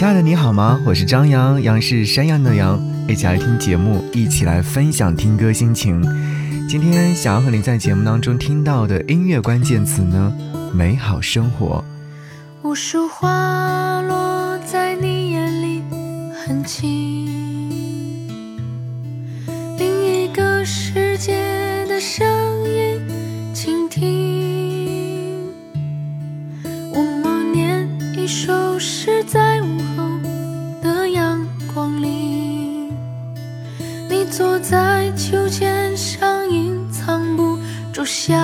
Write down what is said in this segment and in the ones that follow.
亲爱的，你好吗？我是张扬，杨是山羊的羊。一起来听节目，一起来分享听歌心情。今天想要和您在节目当中听到的音乐关键词呢，美好生活。无数花落在你眼里，很轻。在秋千上隐藏不住笑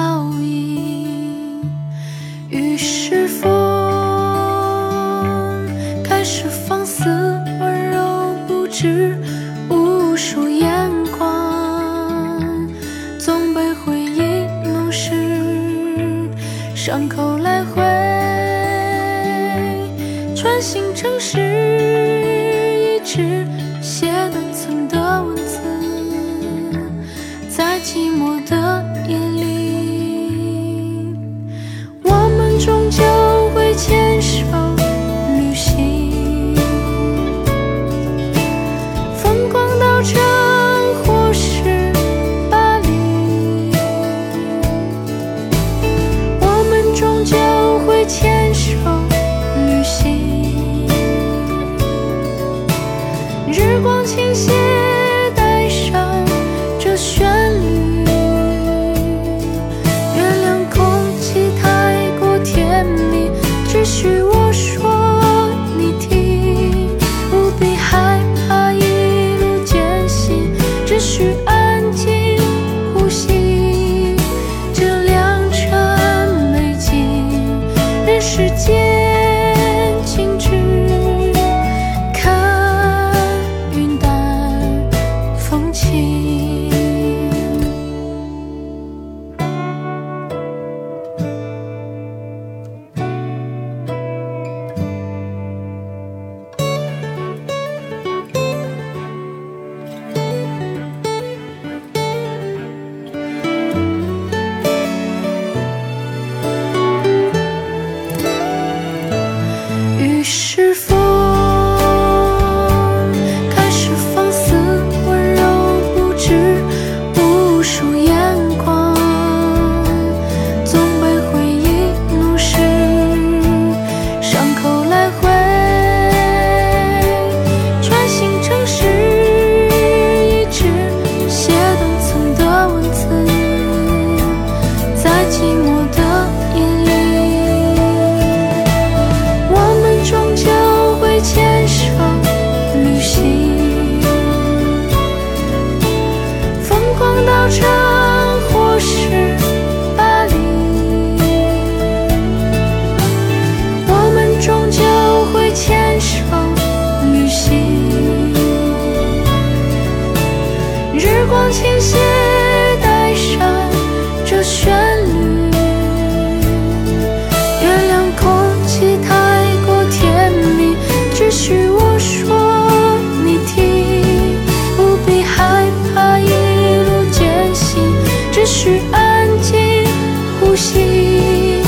心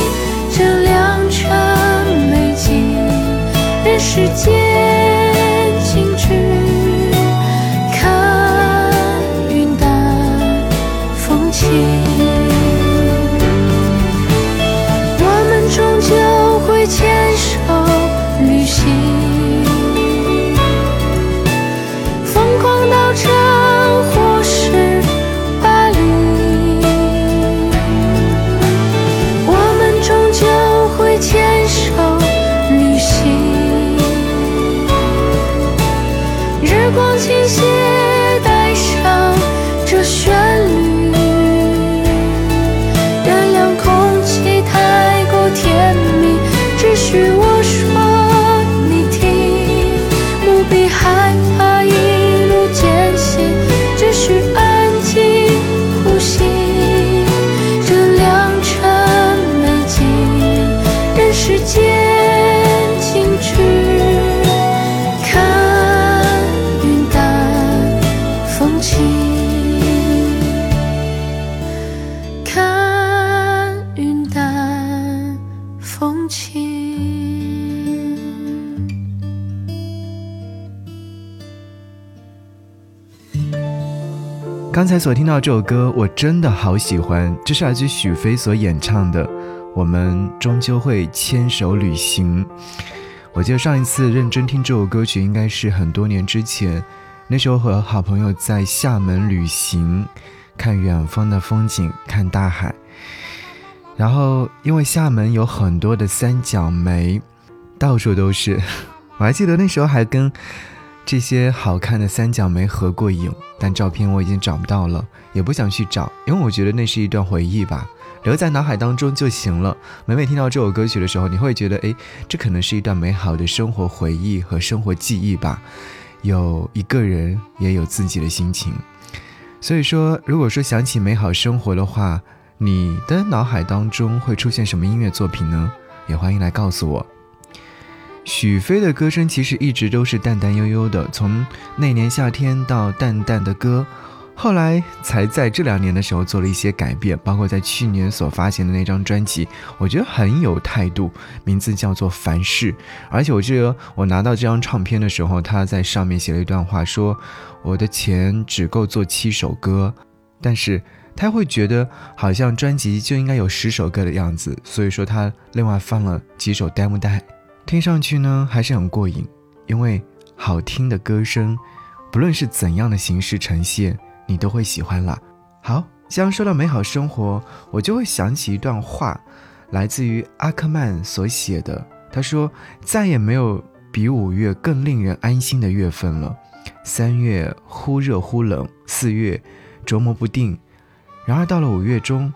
这良辰美景人世间刚才所听到这首歌，我真的好喜欢，这是来自许飞所演唱的《我们终究会牵手旅行》。我记得上一次认真听这首歌曲，应该是很多年之前，那时候和好朋友在厦门旅行，看远方的风景，看大海。然后因为厦门有很多的三角梅，到处都是，我还记得那时候还跟。这些好看的三角梅合过影，但照片我已经找不到了，也不想去找，因为我觉得那是一段回忆吧，留在脑海当中就行了。每每听到这首歌曲的时候，你会觉得，哎，这可能是一段美好的生活回忆和生活记忆吧。有一个人，也有自己的心情。所以说，如果说想起美好生活的话，你的脑海当中会出现什么音乐作品呢？也欢迎来告诉我。许飞的歌声其实一直都是淡淡悠悠的，从那年夏天到淡淡的歌，后来才在这两年的时候做了一些改变，包括在去年所发行的那张专辑，我觉得很有态度，名字叫做《凡事》。而且我记得我拿到这张唱片的时候，他在上面写了一段话，说我的钱只够做七首歌，但是他会觉得好像专辑就应该有十首歌的样子，所以说他另外放了几首 demo 带。听上去呢还是很过瘾，因为好听的歌声，不论是怎样的形式呈现，你都会喜欢啦。好，像说到美好生活，我就会想起一段话，来自于阿克曼所写的。他说：“再也没有比五月更令人安心的月份了。三月忽热忽冷，四月琢磨不定，然而到了五月中，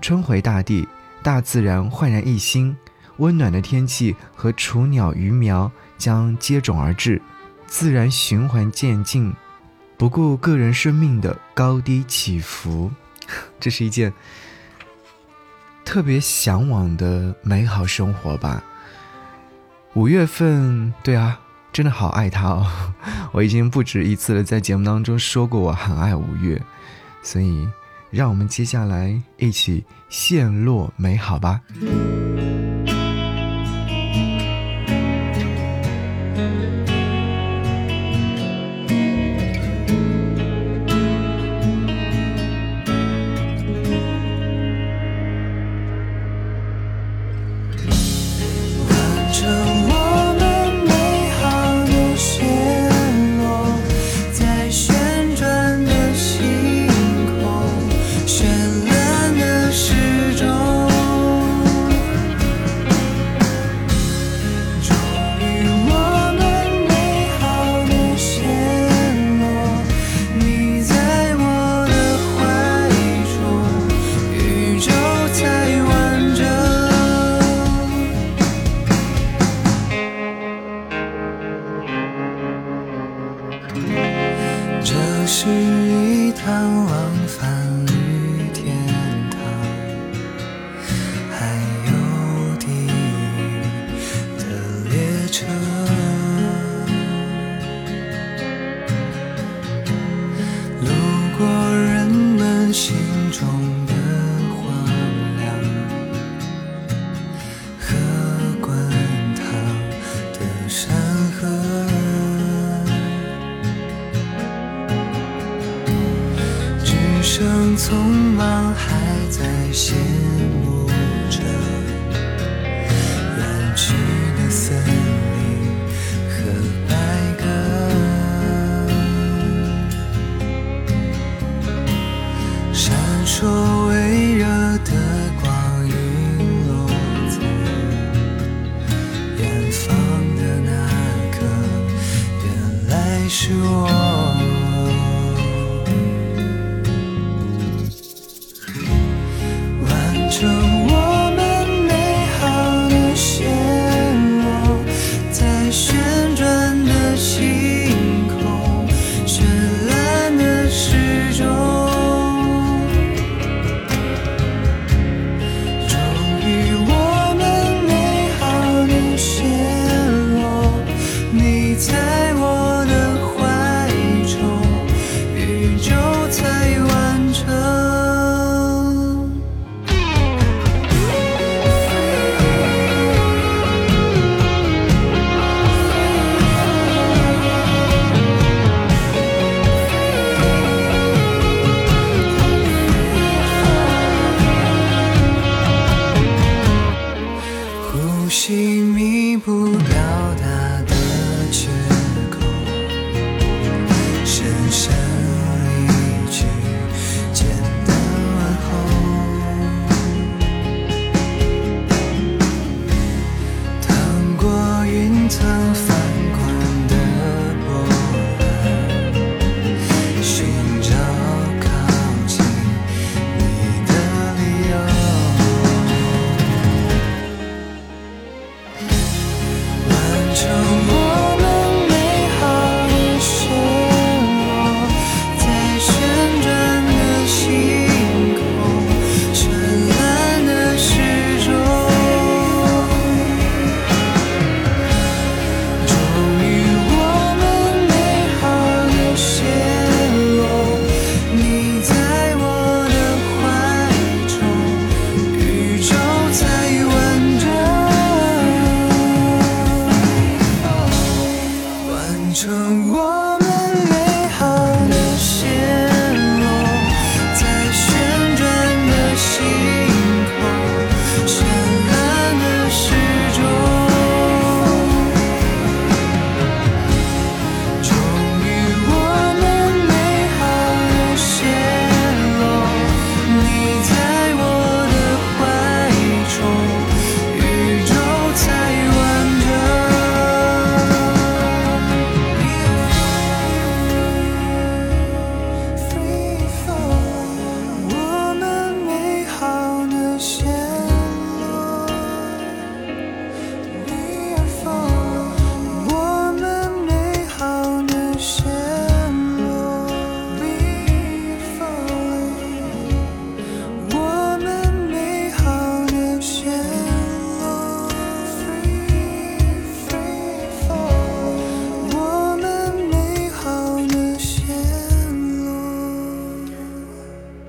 春回大地，大自然焕然一新。”温暖的天气和雏鸟鱼苗将接踵而至，自然循环渐进，不顾个人生命的高低起伏，这是一件特别向往的美好生活吧。五月份，对啊，真的好爱它哦！我已经不止一次的在节目当中说过我很爱五月，所以让我们接下来一起陷落美好吧。匆忙还在羡慕着。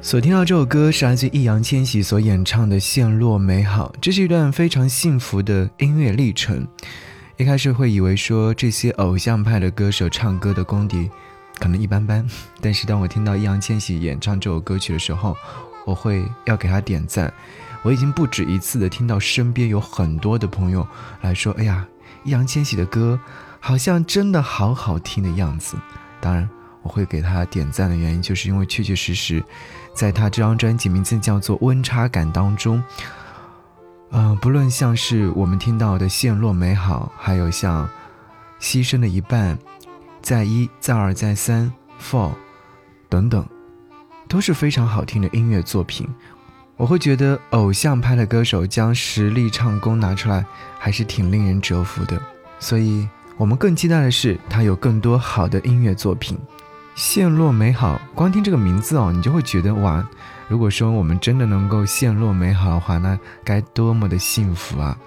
所听到这首歌是来自易烊千玺所演唱的《陷落美好》，这是一段非常幸福的音乐历程。一开始会以为说这些偶像派的歌手唱歌的功底可能一般般，但是当我听到易烊千玺演唱这首歌曲的时候，我会要给他点赞。我已经不止一次的听到身边有很多的朋友来说：“哎呀，易烊千玺的歌好像真的好好听的样子。”当然。我会给他点赞的原因，就是因为确确实实，在他这张专辑名字叫做《温差感》当中，嗯，不论像是我们听到的《陷落美好》，还有像《牺牲的一半》、《再一再二再三》、《Fall》等等，都是非常好听的音乐作品。我会觉得偶像派的歌手将实力唱功拿出来，还是挺令人折服的。所以我们更期待的是他有更多好的音乐作品。陷落美好，光听这个名字哦，你就会觉得哇！如果说我们真的能够陷落美好的话，那该多么的幸福啊！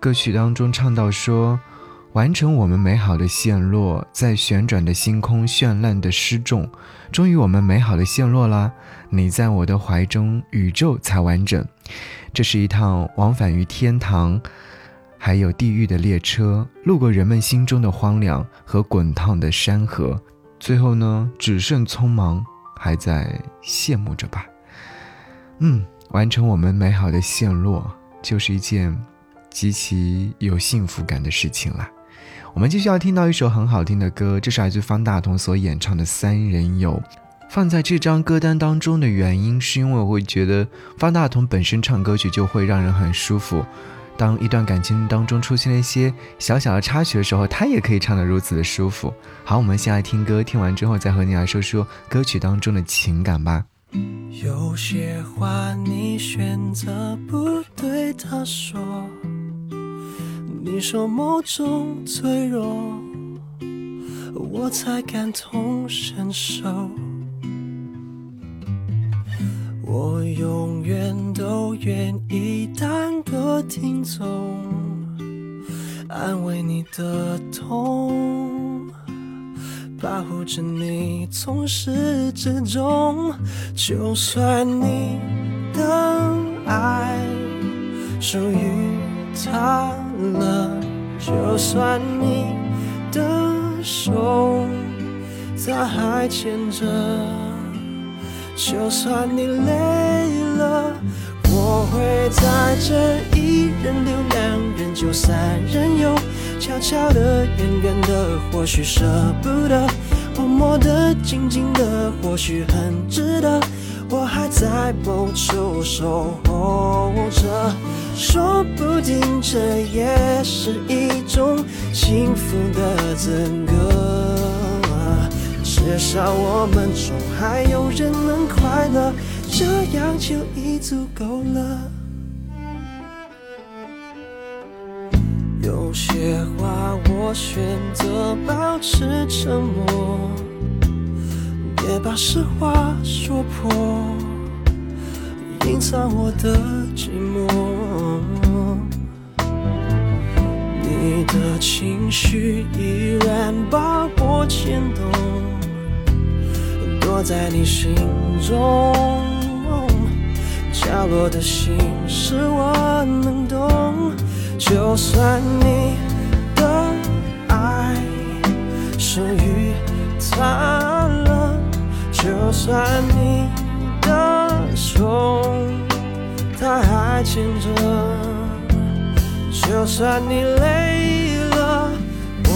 歌曲当中唱到说：“完成我们美好的陷落，在旋转的星空绚烂的失重，终于我们美好的陷落啦！你在我的怀中，宇宙才完整。这是一趟往返于天堂还有地狱的列车，路过人们心中的荒凉和滚烫的山河。”最后呢，只剩匆忙，还在羡慕着吧。嗯，完成我们美好的陷落，就是一件极其有幸福感的事情了。我们继续要听到一首很好听的歌，这是来自方大同所演唱的《三人游》。放在这张歌单当中的原因，是因为我会觉得方大同本身唱歌曲就会让人很舒服。当一段感情当中出现了一些小小的插曲的时候，他也可以唱得如此的舒服。好，我们先来听歌，听完之后再和你来说说歌曲当中的情感吧。有些话你选择不对他说，你说某种脆弱，我才感同身受。我永远都愿意当个听众，安慰你的痛，保护着你从始至终。就算你的爱属于他了，就算你的手他还牵着。就算你累了，我会在这一人留两人就三人游，悄悄的、远远的，或许舍不得；默默的、静静的，或许很值得。我还在某处守候着，说不定这也是一种幸福的资格。至少我们中还有人能快乐，这样就已足够了。有些话我选择保持沉默，别把实话说破，隐藏我的寂寞。你的情绪依然把我牵动。在你心中角落的心事，我能懂。就算你的爱属于他了，就算你的手他还牵着，就算你累，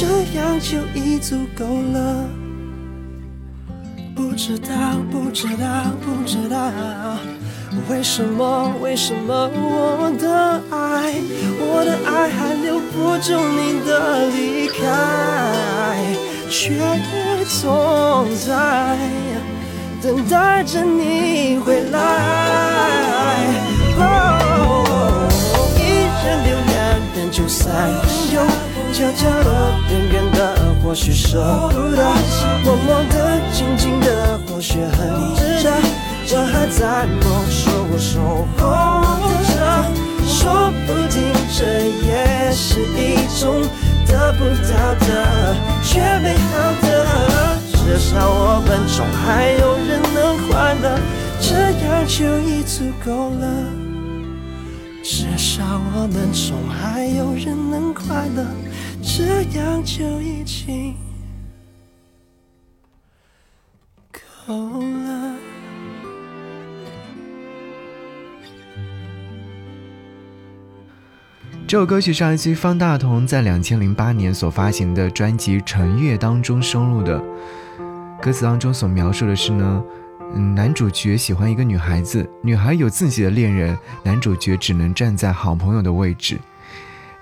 这样就已足够了。不知道，不知道，不知道，为什么，为什么我的爱，我的爱还留不住你的离开，却总在等待着你回来。一人留两人就三人游，角角落远远的或许舍不得，默默的静静的或许很值得。我还在梦，说我守候着，说不定这也是一种得不到的却美好的。至少我们中还有人能快乐，这样就已足够了。至少我们中还有人能快乐，这样就已经够了。这首歌曲是来自于方大同在两千零八年所发行的专辑《晨月》当中收录的。歌词当中所描述的是呢，嗯，男主角喜欢一个女孩子，女孩有自己的恋人，男主角只能站在好朋友的位置。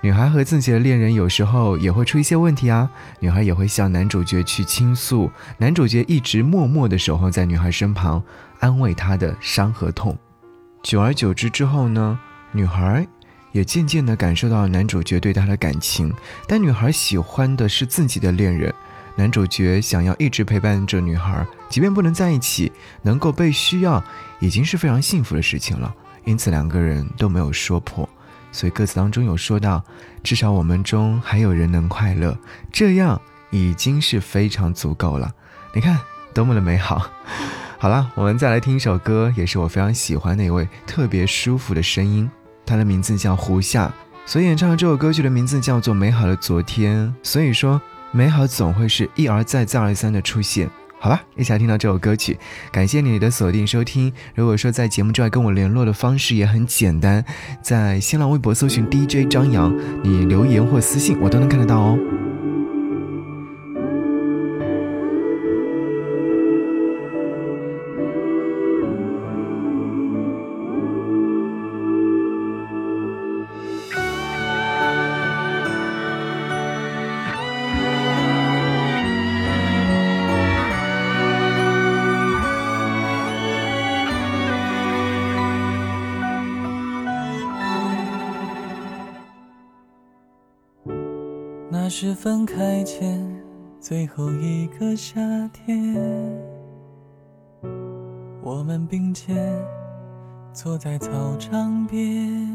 女孩和自己的恋人有时候也会出一些问题啊，女孩也会向男主角去倾诉，男主角一直默默的守候在女孩身旁，安慰她的伤和痛。久而久之之后呢，女孩。也渐渐的感受到男主角对她的感情，但女孩喜欢的是自己的恋人，男主角想要一直陪伴着女孩，即便不能在一起，能够被需要，已经是非常幸福的事情了。因此两个人都没有说破，所以歌词当中有说到，至少我们中还有人能快乐，这样已经是非常足够了。你看多么的美好。好了，我们再来听一首歌，也是我非常喜欢的一位特别舒服的声音。他的名字叫胡夏，所以演唱的这首歌曲的名字叫做《美好的昨天》。所以说，美好总会是一而再、再而三的出现。好吧，一起来听到这首歌曲。感谢你的锁定收听。如果说在节目之外跟我联络的方式也很简单，在新浪微博搜寻 DJ 张扬，你留言或私信我都能看得到哦。那是分开前最后一个夏天，我们并肩坐在操场边，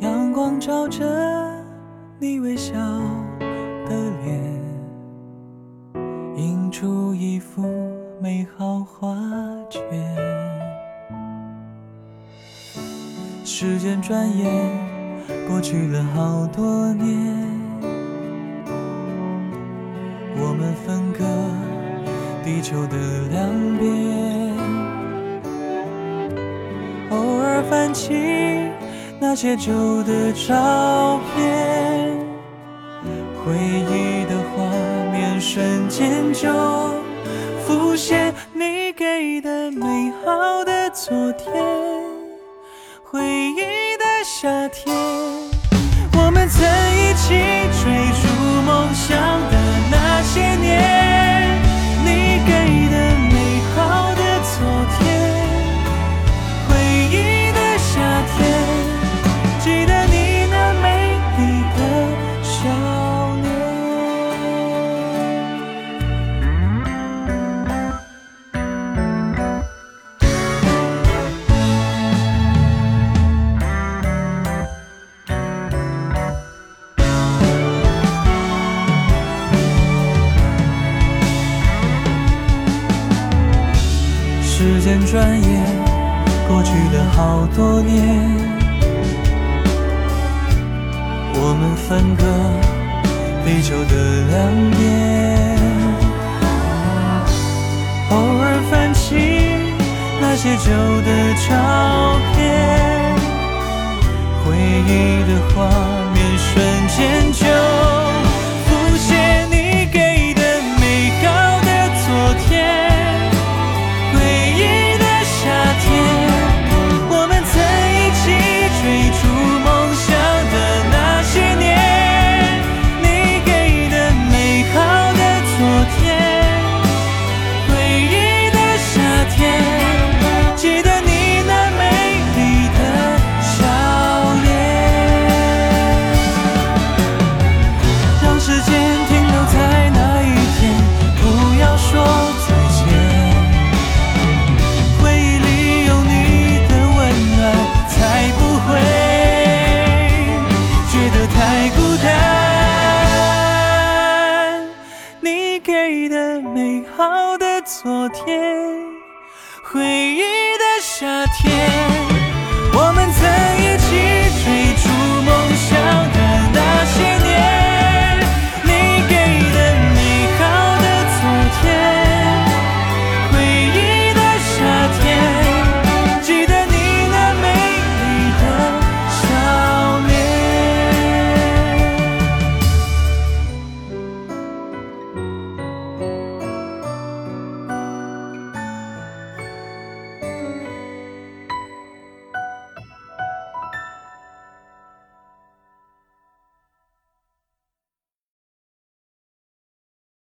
阳光照着你微笑的脸，映出一幅美好画卷。时间转眼。过去了好多年，我们分隔地球的两边，偶尔翻起那些旧的照片，回忆的画面瞬间就浮现，你给的美好的昨天，回忆的夏天。追逐梦想的那些年，美好的昨天回忆